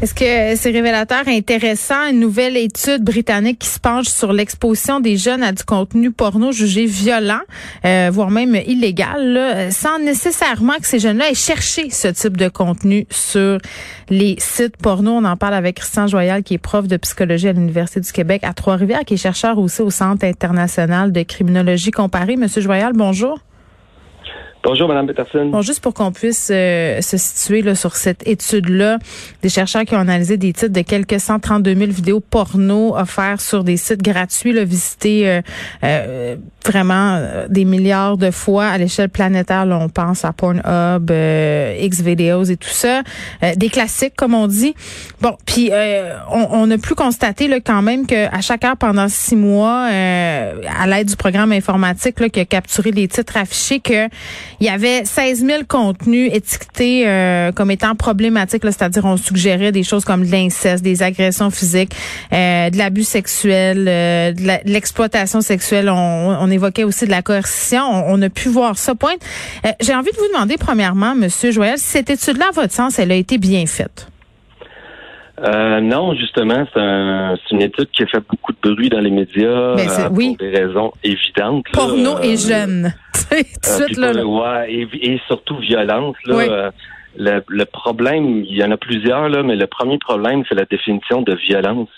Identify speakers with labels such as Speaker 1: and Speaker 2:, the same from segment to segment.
Speaker 1: Est-ce que c'est révélateur intéressant, une nouvelle étude britannique qui se penche sur l'exposition des jeunes à du contenu porno jugé violent, euh, voire même illégal, là, sans nécessairement que ces jeunes-là aient cherché ce type de contenu sur les sites porno. On en parle avec Christian Joyal, qui est prof de psychologie à l'Université du Québec à Trois-Rivières, qui est chercheur aussi au Centre international de criminologie comparée. Monsieur Joyal, bonjour.
Speaker 2: Bonjour, Mme Peterson.
Speaker 1: Bon, juste pour qu'on puisse euh, se situer là, sur cette étude-là, des chercheurs qui ont analysé des titres de quelques 132 000 vidéos porno offertes sur des sites gratuits, là, visités euh, euh, vraiment des milliards de fois à l'échelle planétaire. Là, on pense à Pornhub, X-Videos et tout ça. des classiques, comme on dit. Bon, puis on, on, a pu constater là, quand même qu'à chaque heure, pendant six mois, à l'aide du programme informatique là, qui a capturé les titres affichés, que il y avait 16 000 contenus étiquetés euh, comme étant problématiques, c'est-à-dire on suggérait des choses comme de l'inceste, des agressions physiques, euh, de l'abus sexuel, euh, de l'exploitation sexuelle. On, évoquait aussi de la coercition. On, a pu voir ça. Point. J'ai envie de vous demander premièrement, Monsieur Joël, si cette étude-là, à votre sens, elle a été bien faite?
Speaker 2: Euh, non, justement, c'est un, une étude qui a fait beaucoup de bruit dans les médias
Speaker 1: euh,
Speaker 2: pour des raisons évidentes.
Speaker 1: Porno et jeune.
Speaker 2: et, surtout violence. Là, le, le, problème, il y en a plusieurs, là, mais le premier problème, c'est la définition de violence.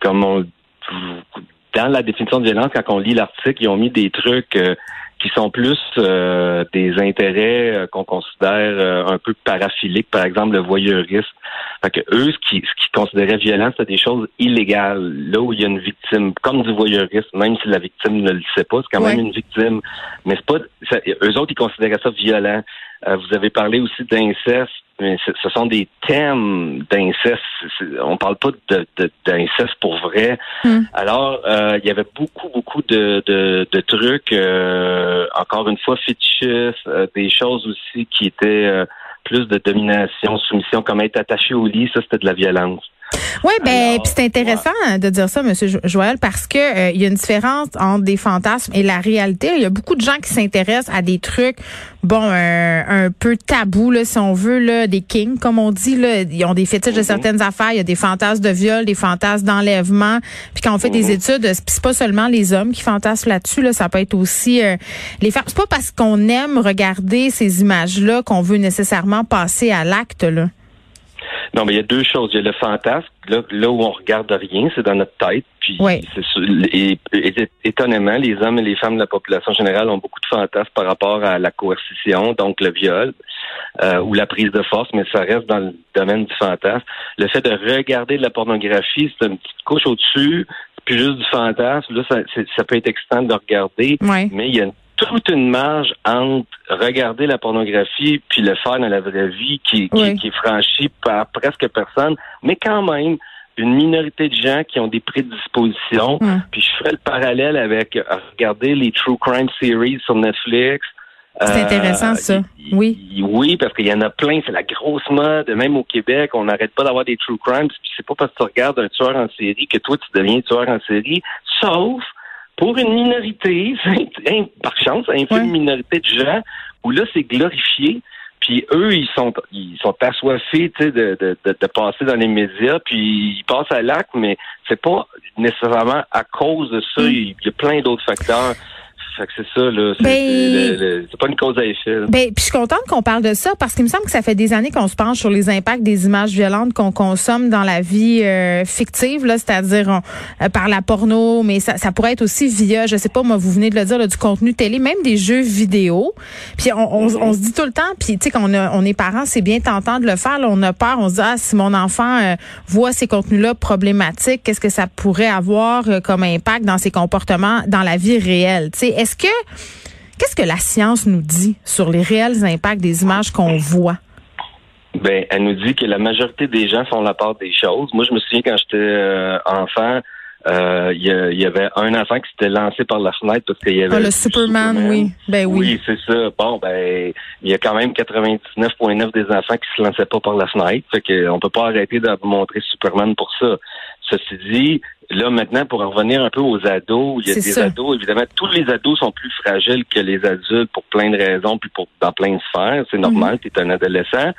Speaker 2: comme on, dans la définition de violence, quand on lit l'article, ils ont mis des trucs qui sont plus euh, des intérêts euh, qu'on considère euh, un peu paraphiliques, par exemple le voyeurisme. Fait que eux, ce qu'ils ce qui considéraient violent, c'est des choses illégales. Là où il y a une victime, comme du voyeurisme, même si la victime ne le sait pas, c'est quand même une victime. Mais c'est pas, eux autres, ils considéraient ça violent. vous avez parlé aussi d'inceste mais ce sont des thèmes d'inceste. On parle pas d'inceste pour vrai. Hmm. Alors, euh, il y avait beaucoup, beaucoup de, de, trucs, euh, encore une fois, fétichistes, euh, des choses aussi qui étaient plus de domination, soumission, comme être attaché au lit, ça, c'était de la violence.
Speaker 1: Oui, ben c'est intéressant de dire ça, Monsieur Joël, parce que euh, il y a une différence entre des fantasmes et la réalité. Il y a beaucoup de gens qui s'intéressent à des trucs, bon, un peu tabous, là, si on veut, là, des kings, comme on dit. Là, ils ont des fétiches de mhm. certaines affaires. Il y a des fantasmes de viol, des fantasmes d'enlèvement. Puis quand on fait des mhm. études, c'est pas seulement les hommes qui fantasment là-dessus. Là, ça peut être aussi euh, les femmes. C'est pas parce qu'on aime regarder ces images-là qu'on veut nécessairement passer à l'acte. là.
Speaker 2: Non, mais il y a deux choses. Il y a le fantasme, là, là où on regarde rien, c'est dans notre tête. Puis et, étonnamment, les hommes et les femmes de la population générale ont beaucoup de fantasmes par rapport à la coercition, donc le viol euh, ou la prise de force, mais ça reste dans le domaine du fantasme. Le fait de regarder de la pornographie, c'est une petite couche au-dessus, puis juste du fantasme. Là, ça, ça peut être excitant de regarder, mais il y a une toute une marge entre regarder la pornographie puis le faire dans la vraie vie qui, qui, est franchie par presque personne, mais quand même une minorité de gens qui ont des prédispositions. Puis je ferai le parallèle avec euh, regarder les true crime series sur Netflix.
Speaker 1: C'est intéressant, ça. Oui.
Speaker 2: Oui, parce qu'il y en a plein. C'est la grosse mode. Même au Québec, on n'arrête pas d'avoir des true crimes. Puis c'est pas parce que tu regardes un tueur en série que toi, tu deviens tueur en série. Sauf pour une minorité, par chance, une minorité de gens, où là, c'est glorifié. Puis eux, ils sont ils sont assoiffés de, de, de, passer dans les médias, puis ils passent à l'acte, mais c'est pas nécessairement à cause de ça. Mm. Il y a plein d'autres facteurs. Fait que c'est ça, là. C'est
Speaker 1: Ben-
Speaker 2: c'est pas une cause à effet. là.
Speaker 1: Ben, puis je suis contente qu'on parle de ça parce qu'il me semble que ça fait des années qu'on se penche sur les impacts des images violentes qu'on consomme dans la vie euh, fictive, là, c'est-à-dire on- euh, par la porno, mais ça, ça pourrait être aussi via, je sais pas, moi, vous venez de le dire, là, du contenu télé, même des jeux vidéo. Puis on, on, on se dit tout le temps, puis tu sais, quand on, a- on est parent, c'est bien tentant de le faire. là, on a peur, on se dit, ah, si mon enfant euh, voit ces contenus-là problématiques, qu'est-ce que ça pourrait avoir comme impact dans ses comportements dans la vie réelle? Tu sais, est-ce que Qu'est-ce que la science nous dit sur les réels impacts des images qu'on voit?
Speaker 2: Ben, elle nous dit que la majorité des gens font la part des choses. Moi, je me souviens quand j'étais euh, enfant, euh, il y, avait un enfant qui s'était lancé par la fenêtre parce qu'il y avait
Speaker 1: Ah, le Superman, oui. Ben oui.
Speaker 2: Oui, c'est ça. Bon, ben, il y a quand même 99,9 des enfants qui se lançaient pas par la fenêtre. Fait qu'on peut pas arrêter de montrer Superman pour ça. Ceci dit, là, maintenant, pour en revenir un peu aux ados, il y a des
Speaker 1: ça.
Speaker 2: ados, évidemment, tous les ados sont plus fragiles que les adultes pour plein de raisons, puis pour dans plein de sphères. C'est normal, tu es un adolescent.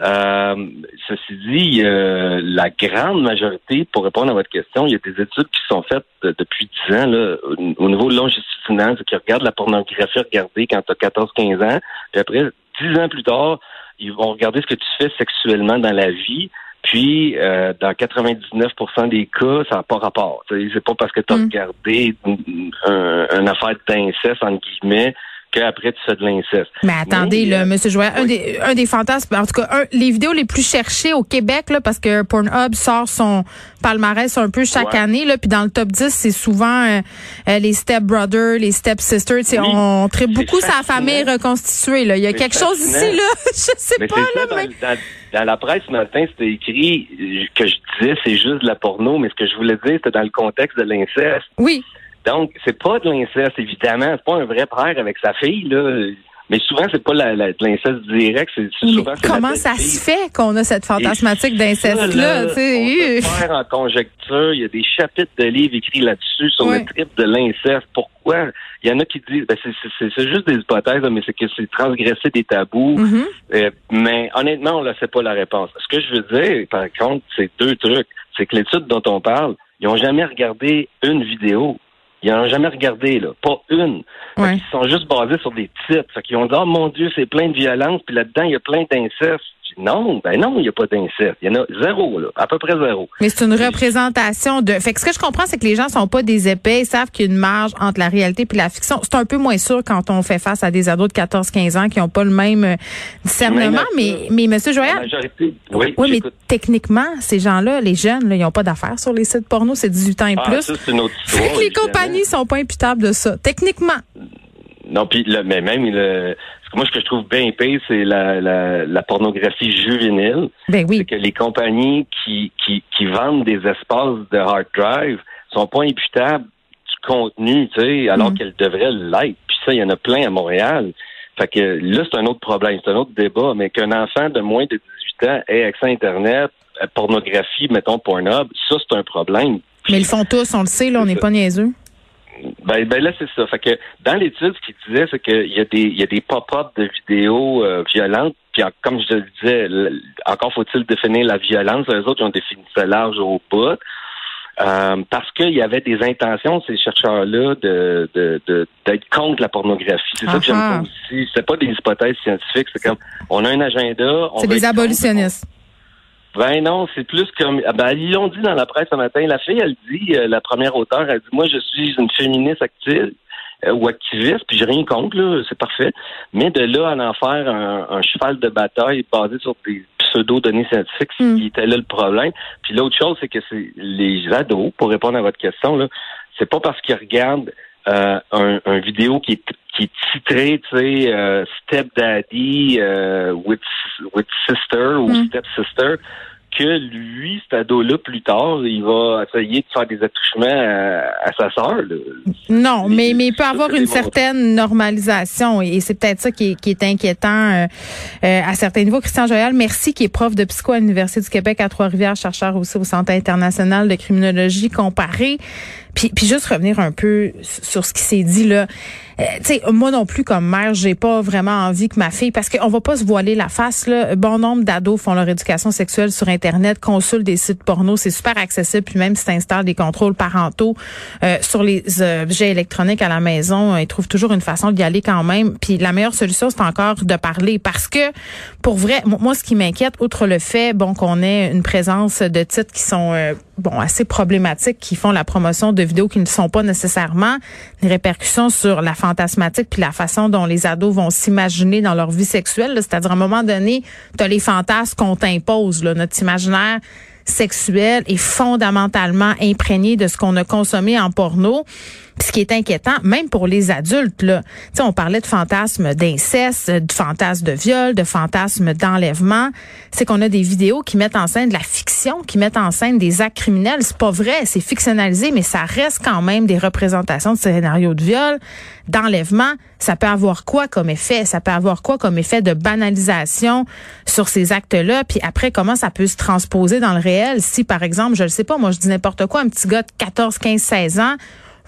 Speaker 2: Euh, ceci dit, euh, la grande majorité, pour répondre à votre question, il y a des études qui sont faites euh, depuis 10 ans là, au, au niveau longitudinal, qu'ils regardent la pornographie regardée quand tu as 14-15 ans, puis après, 10 ans plus tard, ils vont regarder ce que tu fais sexuellement dans la vie. Puis, euh, dans 99% des cas, ça n'a pas rapport. C'est pas parce que tu as
Speaker 1: Mm.
Speaker 2: regardé une, un- une affaire d'inceste, entre guillemets, qu'après tu fais de l'inceste.
Speaker 1: Mais attendez,
Speaker 2: Mais,
Speaker 1: là,
Speaker 2: euh,
Speaker 1: Monsieur Joël, un des un des fantasmes, en tout cas, un, les vidéos les plus cherchées au Québec, là, parce que Pornhub sort son palmarès un peu chaque
Speaker 2: Ouais.
Speaker 1: année, là, puis dans le top 10, c'est souvent euh, euh, les step brothers, les step sisters,
Speaker 2: Oui.
Speaker 1: on traite beaucoup sa famille reconstituée, là. Il y a quelque chose ici, là, je sais
Speaker 2: Mais
Speaker 1: pas, là,
Speaker 2: dans, dans- dans la presse ce matin, c'était écrit euh, que je disais c'est juste de la porno, mais ce que je voulais dire, c'était dans le contexte de l'inceste.
Speaker 1: Oui.
Speaker 2: Donc, c'est pas de l'inceste, évidemment. C'est pas un vrai père avec sa fille, là. Mais souvent, c'est pas la, la- de l'inceste direct, c'est souvent
Speaker 1: comment ça se fait qu'on a cette fantasmatique d'inceste-là,
Speaker 2: On peut faire en conjecture. Il y a des chapitres de livres écrits là-dessus sur le trip de l'inceste. Pourquoi? Il y en a qui disent, ben, c'est- c'est c'est- c'est juste des hypothèses, mais c'est que c'est transgresser des tabous.
Speaker 1: Mhm.
Speaker 2: Euh, mais honnêtement, on ne sait pas la réponse. Ce que je veux dire, par contre, c'est deux trucs. C'est que l'étude dont on parle, ils n'ont jamais regardé une vidéo. Ils n'en ont jamais regardé, là. Pas une.
Speaker 1: Ouais.
Speaker 2: qu'ils sont juste basés sur des titres. Fait qu'ils ont dit, oh mon Dieu, c'est plein de violence, puis là-dedans, il y a plein d'inceste. Non, ben non, il n'y a pas d'inceste. Il y en a zéro, là. À peu près zéro.
Speaker 1: Mais c'est une représentation de. Fait que ce que je comprends, c'est que les gens sont pas des épais, ils savent qu'il y a une marge entre la réalité et la fiction. C'est un peu moins sûr quand on fait face à des ados de 14-15 ans qui ont pas le même euh, discernement. Mais, mais Joël,
Speaker 2: majorité. Oui,
Speaker 1: oui, mais techniquement, ces gens-là, les jeunes, là, ils ont pas d'affaires sur les sites porno, c'est 18 ans et
Speaker 2: Ah,
Speaker 1: plus.
Speaker 2: ça, c'est une autre histoire.
Speaker 1: les compagnies sont pas imputables de ça. Techniquement.
Speaker 2: Non, puis le- mais même le, que moi ce que je trouve bien pire, c'est la, la, la pornographie juvénile.
Speaker 1: Ben oui.
Speaker 2: C'est que les compagnies qui, qui, qui vendent des espaces de hard drive sont pas imputables du contenu, tu sais, alors
Speaker 1: Mhm.
Speaker 2: qu'elles devraient l'être. Puis ça, il y en a plein à Montréal. Fait que là, c'est un autre problème, c'est un autre débat, mais qu'un enfant de moins de 18 ans ait accès à Internet, à pornographie, mettons Pornhub, ça, c'est un problème.
Speaker 1: Mais ils le font tous, on le sait, là, on n'est pas niaiseux.
Speaker 2: Ben, ben là, c'est ça. Fait que dans l'étude, ce qu'il disait, c'est qu'il y a des, il y a des pop-up de vidéos euh, violentes. Puis en- comme je le disais, encore faut-il définir la violence. Les autres, ils ont défini ça large au bout. Euh, parce qu'il y avait des intentions, ces chercheurs-là, de, de, de- d'être contre la pornographie. C'est ça que j'aime pas aussi. C'est pas des hypothèses scientifiques. C'est comme, on a un agenda. on
Speaker 1: C'est des
Speaker 2: contre-
Speaker 1: abolitionnistes.
Speaker 2: Ben non, c'est plus comme ah ben ils l'ont dit dans la presse ce matin. La fille, elle dit, euh, la première auteure, elle dit Moi, je suis une féministe active euh, ou activiste, puis j'ai rien contre, là, c'est parfait. Mais de là à en faire un, un cheval de bataille basé sur des pseudo-données scientifiques,
Speaker 1: Mm.
Speaker 2: qui était là le problème. Puis l'autre chose, c'est que c'est les ados, pour répondre à votre question, là, c'est pas parce qu'ils regardent euh, un, un vidéo qui est qui est titré, tu sais, euh, Step Daddy euh, with, with Sister ou
Speaker 1: Mm.
Speaker 2: Step Sister, que lui, cet ado-là, plus tard, il va essayer de faire des attouchements à, à sa sœur.
Speaker 1: Non, mais, mais il peut avoir une certaine normalisation et c'est peut-être ça qui est, qui est inquiétant euh, euh, à certains niveaux. Christian Joyal, merci, qui est prof de psycho à l'Université du Québec à Trois-Rivières, chercheur aussi au Centre international de criminologie comparée. Puis, puis juste revenir un peu sur ce qui s'est dit là. Euh, tu sais, moi non plus comme mère, j'ai pas vraiment envie que ma fille, parce qu'on va pas se voiler la face là. Bon nombre d'ados font leur éducation sexuelle sur internet, consultent des sites porno, c'est super accessible. Puis même si tu installes des contrôles parentaux euh, sur les objets électroniques à la maison, ils trouvent toujours une façon d'y aller quand même. Puis la meilleure solution, c'est encore de parler, parce que pour vrai, moi ce qui m'inquiète, outre le fait bon qu'on ait une présence de titres qui sont euh, bon assez problématiques, qui font la promotion de vidéos qui ne sont pas nécessairement des répercussions sur la fantasmatique puis la façon dont les ados vont s'imaginer dans leur vie sexuelle. C'est-à-dire à un moment donné, tu as les fantasmes qu'on t'impose, notre imaginaire sexuel est fondamentalement imprégné de ce qu'on a consommé en porno ce qui est inquiétant, même pour les adultes, là, sais, on parlait de fantasmes d'inceste, de fantasmes de viol, de fantasmes d'enlèvement, c'est qu'on a des vidéos qui mettent en scène de la fiction, qui mettent en scène des actes criminels. C'est pas vrai, c'est fictionnalisé, mais ça reste quand même des représentations de scénarios de viol, d'enlèvement. Ça peut avoir quoi comme effet? Ça peut avoir quoi comme effet de banalisation sur ces actes-là? Puis après, comment ça peut se transposer dans le réel? Si, par exemple, je ne sais pas, moi je dis n'importe quoi, un petit gars de 14, 15, 16 ans,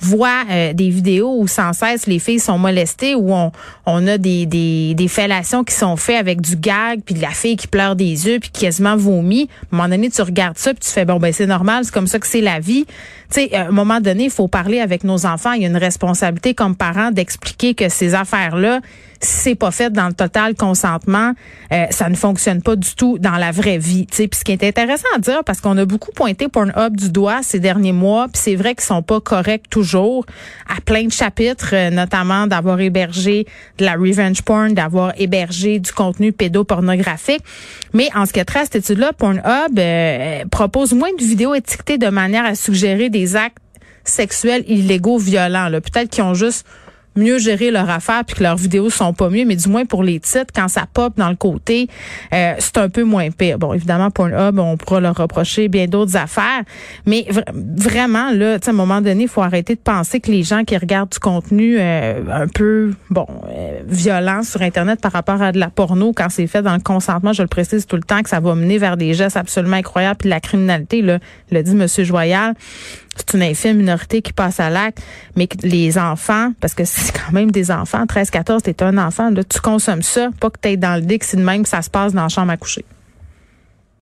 Speaker 1: voit euh, des vidéos où sans cesse les filles sont molestées, où on, on a des, des, fellations qui sont faites avec du gag, puis de la fille qui pleure des yeux, puis quasiment vomit. À un moment donné, tu regardes ça, puis tu fais, bon, ben c'est normal, c'est comme ça que c'est la vie. Tu sais, à un moment donné, il faut parler avec nos enfants. Il y a une responsabilité comme parents d'expliquer que ces affaires-là, si c'est pas fait dans le total consentement, euh, ça ne fonctionne pas du tout dans la vraie vie. Puis ce qui est intéressant à dire, parce qu'on a beaucoup pointé Pornhub du doigt ces derniers mois, puis c'est vrai qu'ils sont pas corrects toujours à plein de chapitres, euh, notamment d'avoir hébergé de la revenge porn, d'avoir hébergé du contenu pédopornographique. Mais en ce qui est trait à cette étude-là, Pornhub euh, propose moins de vidéos étiquetées de manière à suggérer des actes sexuels illégaux violents. Peut-être qu'ils ont juste mieux gérer leur affaire puis que leurs vidéos sont pas mieux, mais du moins pour les titres, quand ça pop dans le côté, euh, c'est un peu moins pire. Bon, évidemment, pour un hub, on pourra leur reprocher bien d'autres affaires, mais vraiment, là, à un moment donné, il faut arrêter de penser que les gens qui regardent du contenu euh, un peu, bon, euh, violent sur Internet par rapport à de la porno, quand c'est fait dans le consentement, je le précise tout le temps, que ça va mener vers des gestes absolument incroyables, puis la criminalité, là, le dit Monsieur Joyal, c'est une infime minorité qui passe à l'acte, mais que les enfants, parce que c'est quand même des enfants, 13, 14, t'es un enfant, là, tu consommes ça, pas que t'es dans le dick, c'est de même que ça se passe dans la chambre à coucher.